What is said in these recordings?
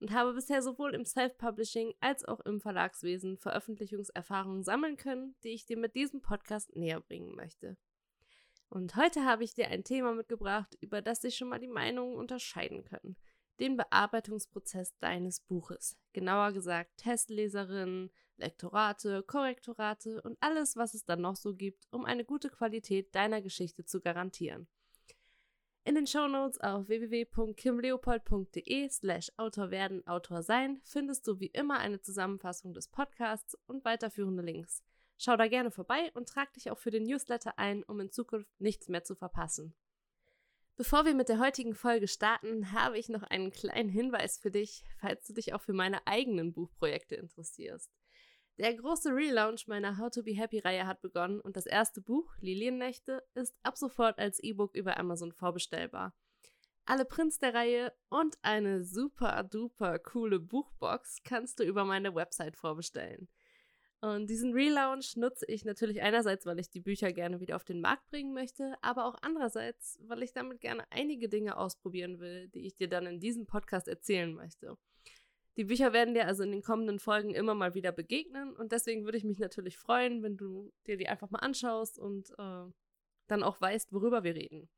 und habe bisher sowohl im Self-Publishing als auch im Verlagswesen Veröffentlichungserfahrungen sammeln können, die ich dir mit diesem Podcast näher bringen möchte. Und heute habe ich dir ein Thema mitgebracht, über das sich schon mal die Meinungen unterscheiden können. Den Bearbeitungsprozess deines Buches. Genauer gesagt Testleserinnen, Lektorate, Korrektorate und alles, was es dann noch so gibt, um eine gute Qualität deiner Geschichte zu garantieren. In den Shownotes auf www.kimleopold.de slash Autor werden, Autor sein findest du wie immer eine Zusammenfassung des Podcasts und weiterführende Links. Schau da gerne vorbei und trag dich auch für den Newsletter ein, um in Zukunft nichts mehr zu verpassen. Bevor wir mit der heutigen Folge starten, habe ich noch einen kleinen Hinweis für dich, falls du dich auch für meine eigenen Buchprojekte interessierst. Der große Relaunch meiner How to Be Happy Reihe hat begonnen und das erste Buch, Liliennächte, ist ab sofort als E-Book über Amazon vorbestellbar. Alle Prints der Reihe und eine super duper coole Buchbox kannst du über meine Website vorbestellen. Und diesen Relaunch nutze ich natürlich einerseits, weil ich die Bücher gerne wieder auf den Markt bringen möchte, aber auch andererseits, weil ich damit gerne einige Dinge ausprobieren will, die ich dir dann in diesem Podcast erzählen möchte. Die Bücher werden dir also in den kommenden Folgen immer mal wieder begegnen und deswegen würde ich mich natürlich freuen, wenn du dir die einfach mal anschaust und äh, dann auch weißt, worüber wir reden.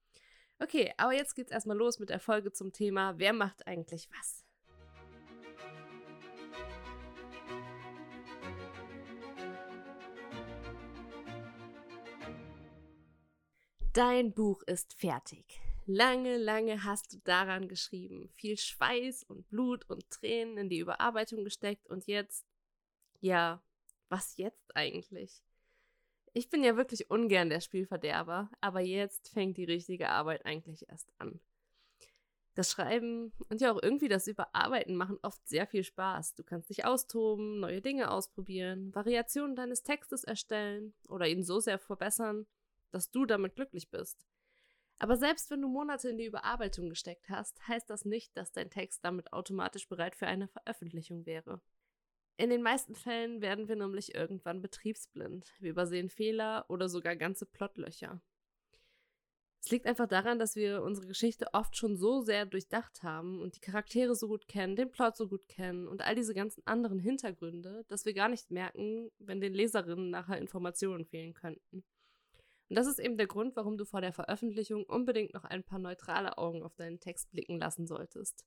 Okay, aber jetzt geht's erstmal los mit der Folge zum Thema, wer macht eigentlich was? Dein Buch ist fertig. Lange, lange hast du daran geschrieben, viel Schweiß und Blut und Tränen in die Überarbeitung gesteckt und jetzt, ja, was jetzt eigentlich? Ich bin ja wirklich ungern der Spielverderber, aber jetzt fängt die richtige Arbeit eigentlich erst an. Das Schreiben und ja auch irgendwie das Überarbeiten machen oft sehr viel Spaß. Du kannst dich austoben, neue Dinge ausprobieren, Variationen deines Textes erstellen oder ihn so sehr verbessern, dass du damit glücklich bist. Aber selbst wenn du Monate in die Überarbeitung gesteckt hast, heißt das nicht, dass dein Text damit automatisch bereit für eine Veröffentlichung wäre. In den meisten Fällen werden wir nämlich irgendwann betriebsblind. Wir übersehen Fehler oder sogar ganze Plotlöcher. Es liegt einfach daran, dass wir unsere Geschichte oft schon so sehr durchdacht haben und die Charaktere so gut kennen, den Plot so gut kennen und all diese ganzen anderen Hintergründe, dass wir gar nicht merken, wenn den Leserinnen nachher Informationen fehlen könnten. Und das ist eben der Grund, warum du vor der Veröffentlichung unbedingt noch ein paar neutrale Augen auf deinen Text blicken lassen solltest.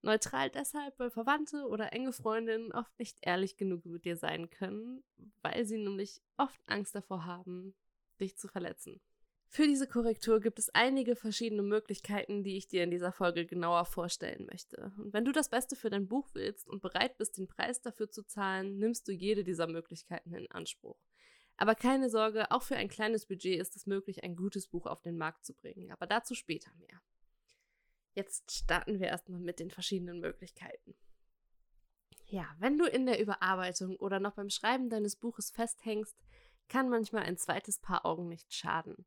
Neutral deshalb, weil Verwandte oder enge Freundinnen oft nicht ehrlich genug mit dir sein können, weil sie nämlich oft Angst davor haben, dich zu verletzen. Für diese Korrektur gibt es einige verschiedene Möglichkeiten, die ich dir in dieser Folge genauer vorstellen möchte. Und wenn du das Beste für dein Buch willst und bereit bist, den Preis dafür zu zahlen, nimmst du jede dieser Möglichkeiten in Anspruch. Aber keine Sorge, auch für ein kleines Budget ist es möglich, ein gutes Buch auf den Markt zu bringen. Aber dazu später mehr. Jetzt starten wir erstmal mit den verschiedenen Möglichkeiten. Ja, wenn du in der Überarbeitung oder noch beim Schreiben deines Buches festhängst, kann manchmal ein zweites Paar Augen nicht schaden.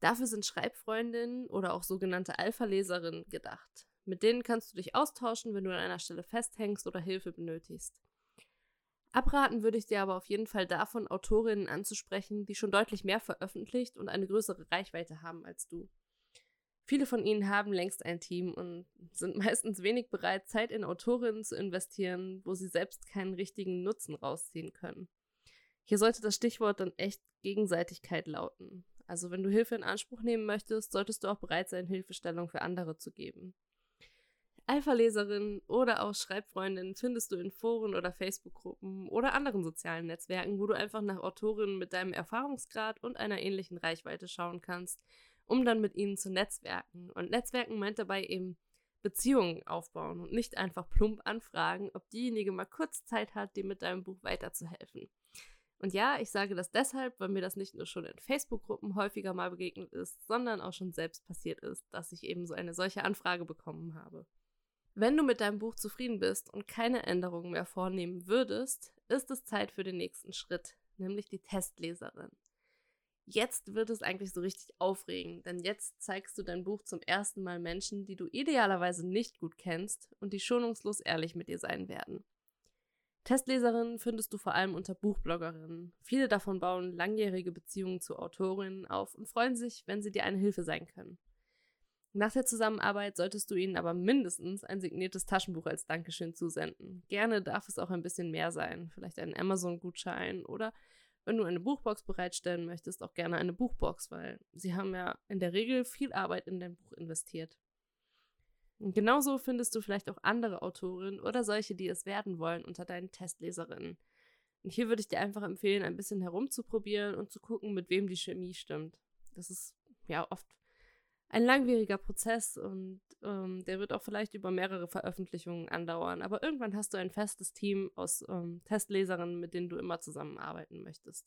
Dafür sind Schreibfreundinnen oder auch sogenannte Alpha-Leserinnen gedacht. Mit denen kannst du dich austauschen, wenn du an einer Stelle festhängst oder Hilfe benötigst. Abraten würde ich dir aber auf jeden Fall davon, Autorinnen anzusprechen, die schon deutlich mehr veröffentlicht und eine größere Reichweite haben als du. Viele von ihnen haben längst ein Team und sind meistens wenig bereit, Zeit in Autorinnen zu investieren, wo sie selbst keinen richtigen Nutzen rausziehen können. Hier sollte das Stichwort dann echt Gegenseitigkeit lauten. Also wenn du Hilfe in Anspruch nehmen möchtest, solltest du auch bereit sein, Hilfestellung für andere zu geben. Alpha-Leserinnen oder auch Schreibfreundinnen findest du in Foren oder Facebook-Gruppen oder anderen sozialen Netzwerken, wo du einfach nach Autorinnen mit deinem Erfahrungsgrad und einer ähnlichen Reichweite schauen kannst, um dann mit ihnen zu netzwerken. Und Netzwerken meint dabei eben Beziehungen aufbauen und nicht einfach plump anfragen, ob diejenige mal kurz Zeit hat, dir mit deinem Buch weiterzuhelfen. Und ja, ich sage das deshalb, weil mir das nicht nur schon in Facebook-Gruppen häufiger mal begegnet ist, sondern auch schon selbst passiert ist, dass ich eben so eine solche Anfrage bekommen habe. Wenn du mit deinem Buch zufrieden bist und keine Änderungen mehr vornehmen würdest, ist es Zeit für den nächsten Schritt, nämlich die Testleserin. Jetzt wird es eigentlich so richtig aufregend, denn jetzt zeigst du dein Buch zum ersten Mal Menschen, die du idealerweise nicht gut kennst und die schonungslos ehrlich mit dir sein werden. Testleserinnen findest du vor allem unter Buchbloggerinnen. Viele davon bauen langjährige Beziehungen zu Autorinnen auf und freuen sich, wenn sie dir eine Hilfe sein können. Nach der Zusammenarbeit solltest du ihnen aber mindestens ein signiertes Taschenbuch als Dankeschön zusenden. Gerne darf es auch ein bisschen mehr sein, vielleicht ein Amazon-Gutschein oder wenn du eine Buchbox bereitstellen möchtest, auch gerne eine Buchbox, weil sie haben ja in der Regel viel Arbeit in dein Buch investiert. Und genauso findest du vielleicht auch andere Autorinnen oder solche, die es werden wollen, unter deinen Testleserinnen. Und hier würde ich dir einfach empfehlen, ein bisschen herumzuprobieren und zu gucken, mit wem die Chemie stimmt. Das ist ja oft ein langwieriger Prozess und ähm, der wird auch vielleicht über mehrere Veröffentlichungen andauern. Aber irgendwann hast du ein festes Team aus ähm, Testleserinnen, mit denen du immer zusammenarbeiten möchtest.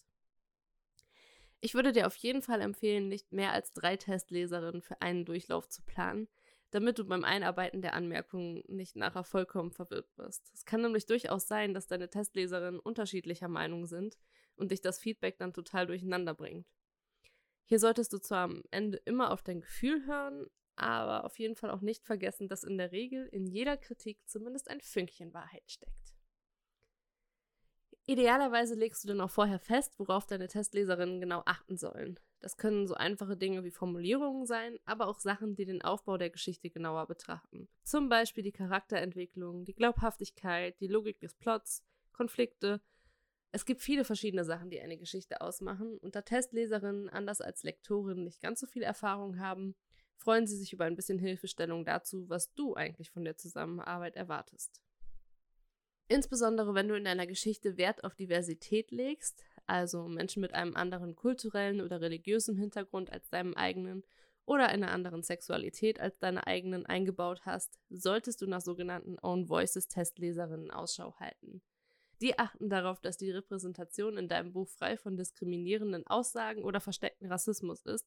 Ich würde dir auf jeden Fall empfehlen, nicht mehr als drei Testleserinnen für einen Durchlauf zu planen, damit du beim Einarbeiten der Anmerkungen nicht nachher vollkommen verwirrt wirst. Es kann nämlich durchaus sein, dass deine Testleserinnen unterschiedlicher Meinung sind und dich das Feedback dann total durcheinander bringt. Hier solltest du zwar am Ende immer auf dein Gefühl hören, aber auf jeden Fall auch nicht vergessen, dass in der Regel in jeder Kritik zumindest ein Fünkchen Wahrheit steckt. Idealerweise legst du dann auch vorher fest, worauf deine Testleserinnen genau achten sollen. Das können so einfache Dinge wie Formulierungen sein, aber auch Sachen, die den Aufbau der Geschichte genauer betrachten. Zum Beispiel die Charakterentwicklung, die Glaubhaftigkeit, die Logik des Plots, Konflikte es gibt viele verschiedene Sachen, die eine Geschichte ausmachen, und da Testleserinnen anders als Lektorinnen nicht ganz so viel Erfahrung haben, freuen sie sich über ein bisschen Hilfestellung dazu, was du eigentlich von der Zusammenarbeit erwartest. Insbesondere wenn du in deiner Geschichte Wert auf Diversität legst, also Menschen mit einem anderen kulturellen oder religiösen Hintergrund als deinem eigenen oder einer anderen Sexualität als deine eigenen eingebaut hast, solltest du nach sogenannten Own Voices Testleserinnen Ausschau halten. Die achten darauf, dass die Repräsentation in deinem Buch frei von diskriminierenden Aussagen oder versteckten Rassismus ist.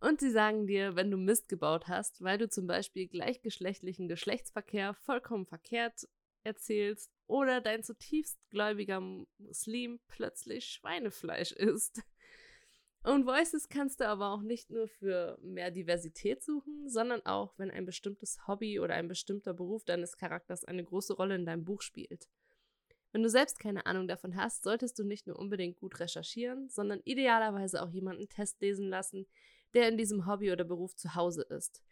Und sie sagen dir, wenn du Mist gebaut hast, weil du zum Beispiel gleichgeschlechtlichen Geschlechtsverkehr vollkommen verkehrt erzählst oder dein zutiefst gläubiger Muslim plötzlich Schweinefleisch isst. Und Voices kannst du aber auch nicht nur für mehr Diversität suchen, sondern auch, wenn ein bestimmtes Hobby oder ein bestimmter Beruf deines Charakters eine große Rolle in deinem Buch spielt. Wenn du selbst keine Ahnung davon hast, solltest du nicht nur unbedingt gut recherchieren, sondern idealerweise auch jemanden Test lesen lassen, der in diesem Hobby oder Beruf zu Hause ist.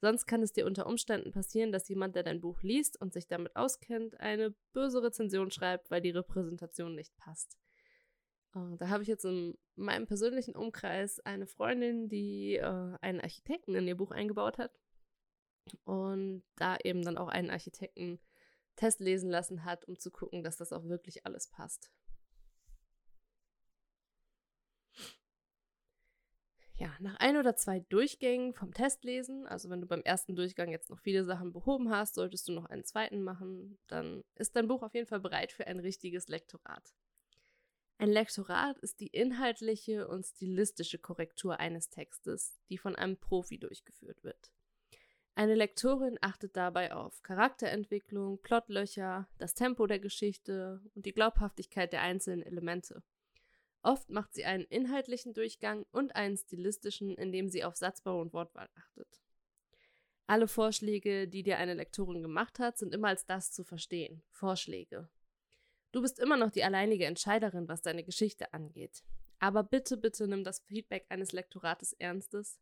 Sonst kann es dir unter Umständen passieren, dass jemand, der dein Buch liest und sich damit auskennt, eine böse Rezension schreibt, weil die Repräsentation nicht passt. Uh, da habe ich jetzt in meinem persönlichen Umkreis eine Freundin, die uh, einen Architekten in ihr Buch eingebaut hat und da eben dann auch einen Architekten Test lesen lassen hat, um zu gucken, dass das auch wirklich alles passt. Ja, nach ein oder zwei Durchgängen vom Testlesen, also wenn du beim ersten Durchgang jetzt noch viele Sachen behoben hast, solltest du noch einen zweiten machen, dann ist dein Buch auf jeden Fall bereit für ein richtiges Lektorat. Ein Lektorat ist die inhaltliche und stilistische Korrektur eines Textes, die von einem Profi durchgeführt wird. Eine Lektorin achtet dabei auf Charakterentwicklung, Plotlöcher, das Tempo der Geschichte und die Glaubhaftigkeit der einzelnen Elemente. Oft macht sie einen inhaltlichen Durchgang und einen stilistischen, indem sie auf Satzbau und Wortwahl achtet. Alle Vorschläge, die dir eine Lektorin gemacht hat, sind immer als das zu verstehen. Vorschläge. Du bist immer noch die alleinige Entscheiderin, was deine Geschichte angeht. Aber bitte, bitte nimm das Feedback eines Lektorates ernstes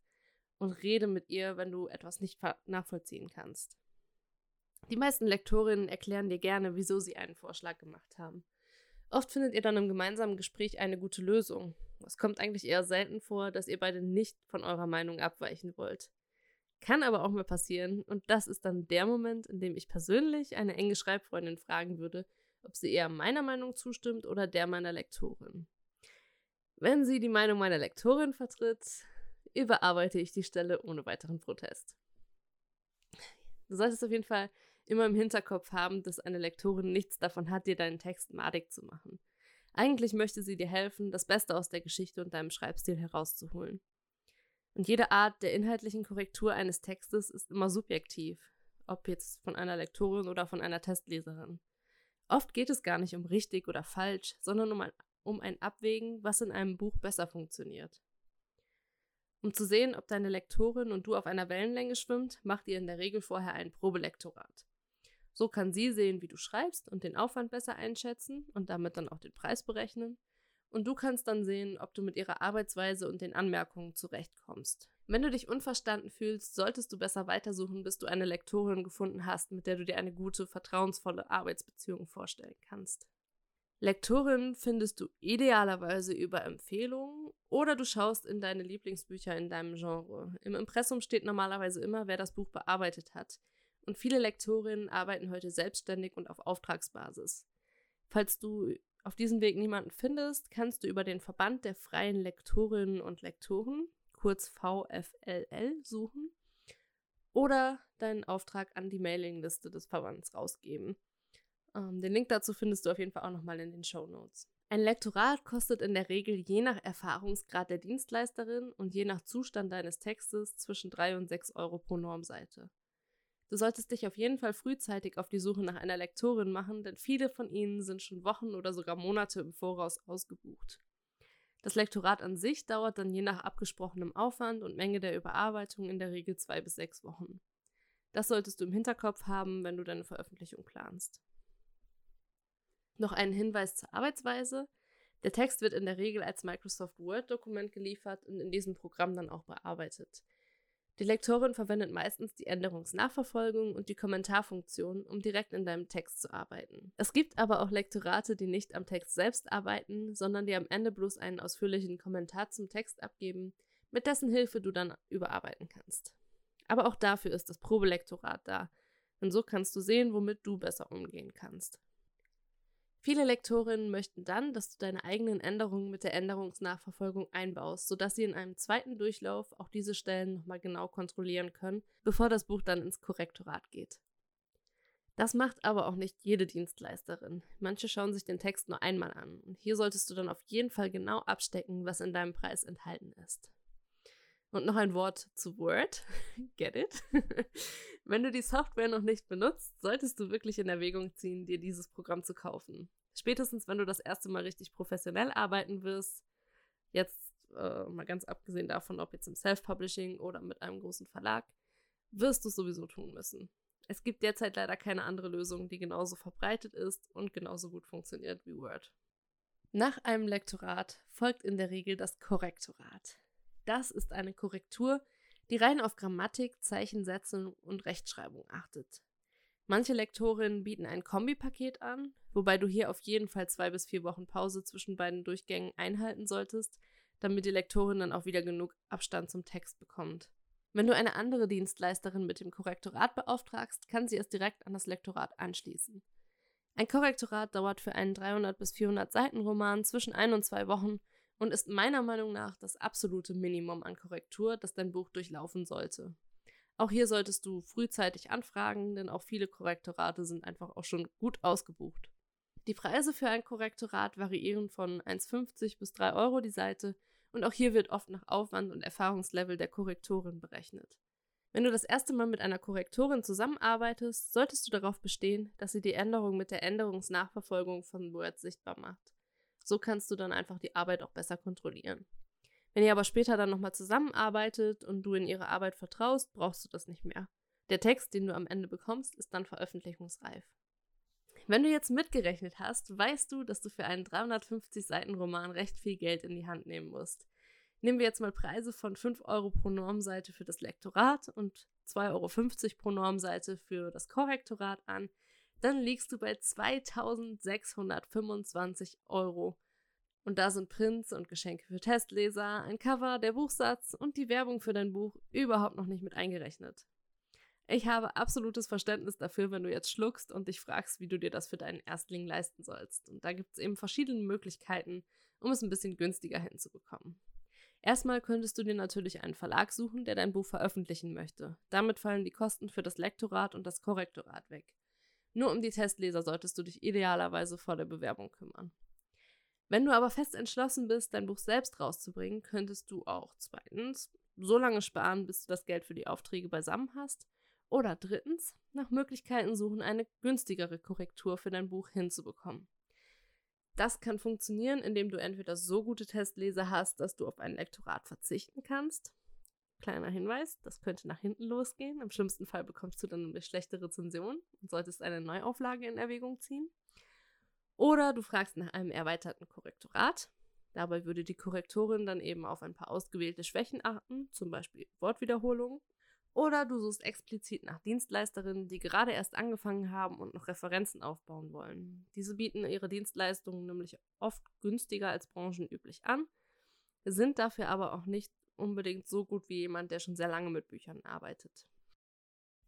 und rede mit ihr, wenn du etwas nicht nachvollziehen kannst. Die meisten Lektorinnen erklären dir gerne, wieso sie einen Vorschlag gemacht haben. Oft findet ihr dann im gemeinsamen Gespräch eine gute Lösung. Es kommt eigentlich eher selten vor, dass ihr beide nicht von eurer Meinung abweichen wollt. Kann aber auch mal passieren, und das ist dann der Moment, in dem ich persönlich eine enge Schreibfreundin fragen würde, ob sie eher meiner Meinung zustimmt oder der meiner Lektorin. Wenn sie die Meinung meiner Lektorin vertritt, überarbeite ich die Stelle ohne weiteren Protest. Du solltest auf jeden Fall immer im Hinterkopf haben, dass eine Lektorin nichts davon hat, dir deinen Text madig zu machen. Eigentlich möchte sie dir helfen, das Beste aus der Geschichte und deinem Schreibstil herauszuholen. Und jede Art der inhaltlichen Korrektur eines Textes ist immer subjektiv, ob jetzt von einer Lektorin oder von einer Testleserin. Oft geht es gar nicht um richtig oder falsch, sondern um ein um ein Abwägen, was in einem Buch besser funktioniert. Um zu sehen, ob deine Lektorin und du auf einer Wellenlänge schwimmt, macht ihr in der Regel vorher ein Probelektorat. So kann sie sehen, wie du schreibst und den Aufwand besser einschätzen und damit dann auch den Preis berechnen. Und du kannst dann sehen, ob du mit ihrer Arbeitsweise und den Anmerkungen zurechtkommst. Wenn du dich unverstanden fühlst, solltest du besser weitersuchen, bis du eine Lektorin gefunden hast, mit der du dir eine gute, vertrauensvolle Arbeitsbeziehung vorstellen kannst. Lektorin findest du idealerweise über Empfehlungen oder du schaust in deine Lieblingsbücher in deinem Genre. Im Impressum steht normalerweise immer, wer das Buch bearbeitet hat. Und viele Lektorinnen arbeiten heute selbstständig und auf Auftragsbasis. Falls du auf diesem Weg niemanden findest, kannst du über den Verband der freien Lektorinnen und Lektoren, kurz VFLL, suchen oder deinen Auftrag an die Mailingliste des Verbands rausgeben. Ähm, den Link dazu findest du auf jeden Fall auch nochmal in den Show Notes. Ein Lektorat kostet in der Regel je nach Erfahrungsgrad der Dienstleisterin und je nach Zustand deines Textes zwischen 3 und 6 Euro pro Normseite. Du solltest dich auf jeden Fall frühzeitig auf die Suche nach einer Lektorin machen, denn viele von ihnen sind schon Wochen oder sogar Monate im Voraus ausgebucht. Das Lektorat an sich dauert dann je nach abgesprochenem Aufwand und Menge der Überarbeitung in der Regel zwei bis sechs Wochen. Das solltest du im Hinterkopf haben, wenn du deine Veröffentlichung planst. Noch einen Hinweis zur Arbeitsweise. Der Text wird in der Regel als Microsoft Word-Dokument geliefert und in diesem Programm dann auch bearbeitet. Die Lektorin verwendet meistens die Änderungsnachverfolgung und die Kommentarfunktion, um direkt in deinem Text zu arbeiten. Es gibt aber auch Lektorate, die nicht am Text selbst arbeiten, sondern die am Ende bloß einen ausführlichen Kommentar zum Text abgeben, mit dessen Hilfe du dann überarbeiten kannst. Aber auch dafür ist das Probelektorat da, und so kannst du sehen, womit du besser umgehen kannst. Viele Lektorinnen möchten dann, dass du deine eigenen Änderungen mit der Änderungsnachverfolgung einbaust, sodass sie in einem zweiten Durchlauf auch diese Stellen nochmal genau kontrollieren können, bevor das Buch dann ins Korrektorat geht. Das macht aber auch nicht jede Dienstleisterin. Manche schauen sich den Text nur einmal an und hier solltest du dann auf jeden Fall genau abstecken, was in deinem Preis enthalten ist. Und noch ein Wort zu Word. Get it? Wenn du die Software noch nicht benutzt, solltest du wirklich in Erwägung ziehen, dir dieses Programm zu kaufen. Spätestens, wenn du das erste Mal richtig professionell arbeiten wirst, jetzt äh, mal ganz abgesehen davon, ob jetzt im Self-Publishing oder mit einem großen Verlag, wirst du es sowieso tun müssen. Es gibt derzeit leider keine andere Lösung, die genauso verbreitet ist und genauso gut funktioniert wie Word. Nach einem Lektorat folgt in der Regel das Korrektorat. Das ist eine Korrektur, die rein auf Grammatik, Zeichensätze und Rechtschreibung achtet. Manche Lektorinnen bieten ein Kombipaket an, wobei du hier auf jeden Fall zwei bis vier Wochen Pause zwischen beiden Durchgängen einhalten solltest, damit die Lektorin dann auch wieder genug Abstand zum Text bekommt. Wenn du eine andere Dienstleisterin mit dem Korrektorat beauftragst, kann sie es direkt an das Lektorat anschließen. Ein Korrektorat dauert für einen 300 bis 400 Seiten Roman zwischen ein und zwei Wochen und ist meiner Meinung nach das absolute Minimum an Korrektur, das dein Buch durchlaufen sollte. Auch hier solltest du frühzeitig anfragen, denn auch viele Korrektorate sind einfach auch schon gut ausgebucht. Die Preise für ein Korrektorat variieren von 1,50 bis 3 Euro die Seite und auch hier wird oft nach Aufwand und Erfahrungslevel der Korrektorin berechnet. Wenn du das erste Mal mit einer Korrektorin zusammenarbeitest, solltest du darauf bestehen, dass sie die Änderung mit der Änderungsnachverfolgung von Word sichtbar macht. So kannst du dann einfach die Arbeit auch besser kontrollieren. Wenn ihr aber später dann nochmal zusammenarbeitet und du in ihre Arbeit vertraust, brauchst du das nicht mehr. Der Text, den du am Ende bekommst, ist dann veröffentlichungsreif. Wenn du jetzt mitgerechnet hast, weißt du, dass du für einen 350 Seiten Roman recht viel Geld in die Hand nehmen musst. Nehmen wir jetzt mal Preise von 5 Euro pro Normseite für das Lektorat und 2,50 Euro pro Normseite für das Korrektorat an, dann liegst du bei 2625 Euro. Und da sind Prints und Geschenke für Testleser, ein Cover, der Buchsatz und die Werbung für dein Buch überhaupt noch nicht mit eingerechnet. Ich habe absolutes Verständnis dafür, wenn du jetzt schluckst und dich fragst, wie du dir das für deinen Erstling leisten sollst. Und da gibt es eben verschiedene Möglichkeiten, um es ein bisschen günstiger hinzubekommen. Erstmal könntest du dir natürlich einen Verlag suchen, der dein Buch veröffentlichen möchte. Damit fallen die Kosten für das Lektorat und das Korrektorat weg. Nur um die Testleser solltest du dich idealerweise vor der Bewerbung kümmern. Wenn du aber fest entschlossen bist, dein Buch selbst rauszubringen, könntest du auch zweitens so lange sparen, bis du das Geld für die Aufträge beisammen hast. Oder drittens nach Möglichkeiten suchen, eine günstigere Korrektur für dein Buch hinzubekommen. Das kann funktionieren, indem du entweder so gute Testleser hast, dass du auf ein Lektorat verzichten kannst. Kleiner Hinweis, das könnte nach hinten losgehen. Im schlimmsten Fall bekommst du dann eine schlechte Rezension und solltest eine Neuauflage in Erwägung ziehen. Oder du fragst nach einem erweiterten Korrektorat. Dabei würde die Korrektorin dann eben auf ein paar ausgewählte Schwächen achten, zum Beispiel Wortwiederholungen oder du suchst explizit nach Dienstleisterinnen, die gerade erst angefangen haben und noch Referenzen aufbauen wollen. Diese bieten ihre Dienstleistungen nämlich oft günstiger als branchenüblich an, sind dafür aber auch nicht unbedingt so gut wie jemand, der schon sehr lange mit Büchern arbeitet.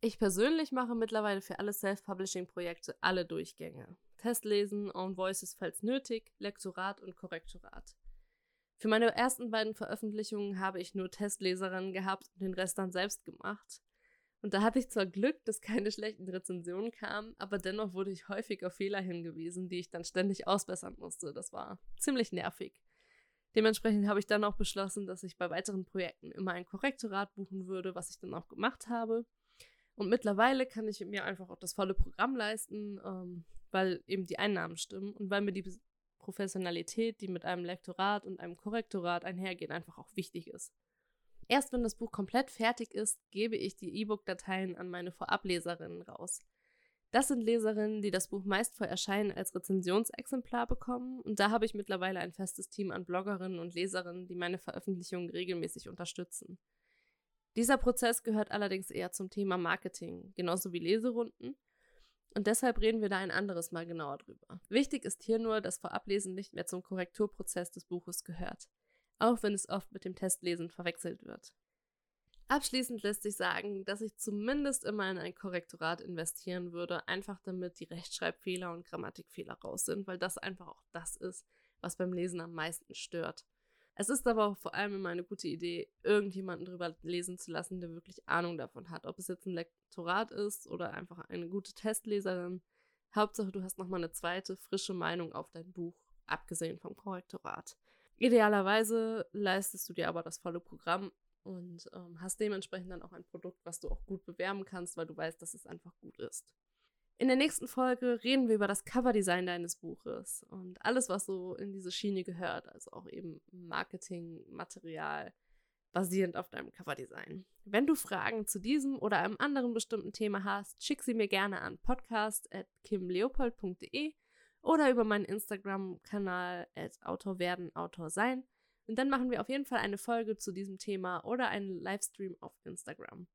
Ich persönlich mache mittlerweile für alle Self-Publishing-Projekte alle Durchgänge. Testlesen, Own Voices falls nötig, Lektorat und Korrektorat. Für meine ersten beiden Veröffentlichungen habe ich nur Testleserinnen gehabt und den Rest dann selbst gemacht. Und da hatte ich zwar Glück, dass keine schlechten Rezensionen kamen, aber dennoch wurde ich häufig auf Fehler hingewiesen, die ich dann ständig ausbessern musste. Das war ziemlich nervig. Dementsprechend habe ich dann auch beschlossen, dass ich bei weiteren Projekten immer ein Korrektorat buchen würde, was ich dann auch gemacht habe. Und mittlerweile kann ich mir einfach auch das volle Programm leisten, ähm, weil eben die Einnahmen stimmen und weil mir die Professionalität, die mit einem Lektorat und einem Korrektorat einhergeht, einfach auch wichtig ist. Erst wenn das Buch komplett fertig ist, gebe ich die E-Book-Dateien an meine Vorableserinnen raus. Das sind Leserinnen, die das Buch meist vor Erscheinen als Rezensionsexemplar bekommen, und da habe ich mittlerweile ein festes Team an Bloggerinnen und Leserinnen, die meine Veröffentlichungen regelmäßig unterstützen. Dieser Prozess gehört allerdings eher zum Thema Marketing, genauso wie Leserunden, und deshalb reden wir da ein anderes Mal genauer drüber. Wichtig ist hier nur, dass Vorablesen nicht mehr zum Korrekturprozess des Buches gehört, auch wenn es oft mit dem Testlesen verwechselt wird. Abschließend lässt sich sagen, dass ich zumindest immer in ein Korrektorat investieren würde, einfach damit die Rechtschreibfehler und Grammatikfehler raus sind, weil das einfach auch das ist, was beim Lesen am meisten stört. Es ist aber auch vor allem immer eine gute Idee, irgendjemanden drüber lesen zu lassen, der wirklich Ahnung davon hat. Ob es jetzt ein Lektorat ist oder einfach eine gute Testleserin. Hauptsache, du hast nochmal eine zweite, frische Meinung auf dein Buch, abgesehen vom Korrektorat. Idealerweise leistest du dir aber das volle Programm und ähm, hast dementsprechend dann auch ein Produkt, was du auch gut bewerben kannst, weil du weißt, dass es einfach gut ist. In der nächsten Folge reden wir über das Coverdesign deines Buches und alles, was so in diese Schiene gehört, also auch eben Marketing, Material, basierend auf deinem Coverdesign. Wenn du Fragen zu diesem oder einem anderen bestimmten Thema hast, schick sie mir gerne an podcast.kimleopold.de oder über meinen Instagram-Kanal Autor werden, Autor sein. Und dann machen wir auf jeden Fall eine Folge zu diesem Thema oder einen Livestream auf Instagram.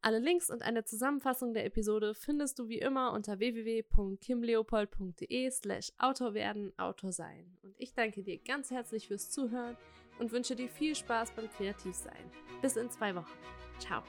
Alle Links und eine Zusammenfassung der Episode findest du wie immer unter www.kimleopold.de slash Autor werden, Autor sein. Und ich danke dir ganz herzlich fürs Zuhören und wünsche dir viel Spaß beim Kreativsein. Bis in zwei Wochen. Ciao.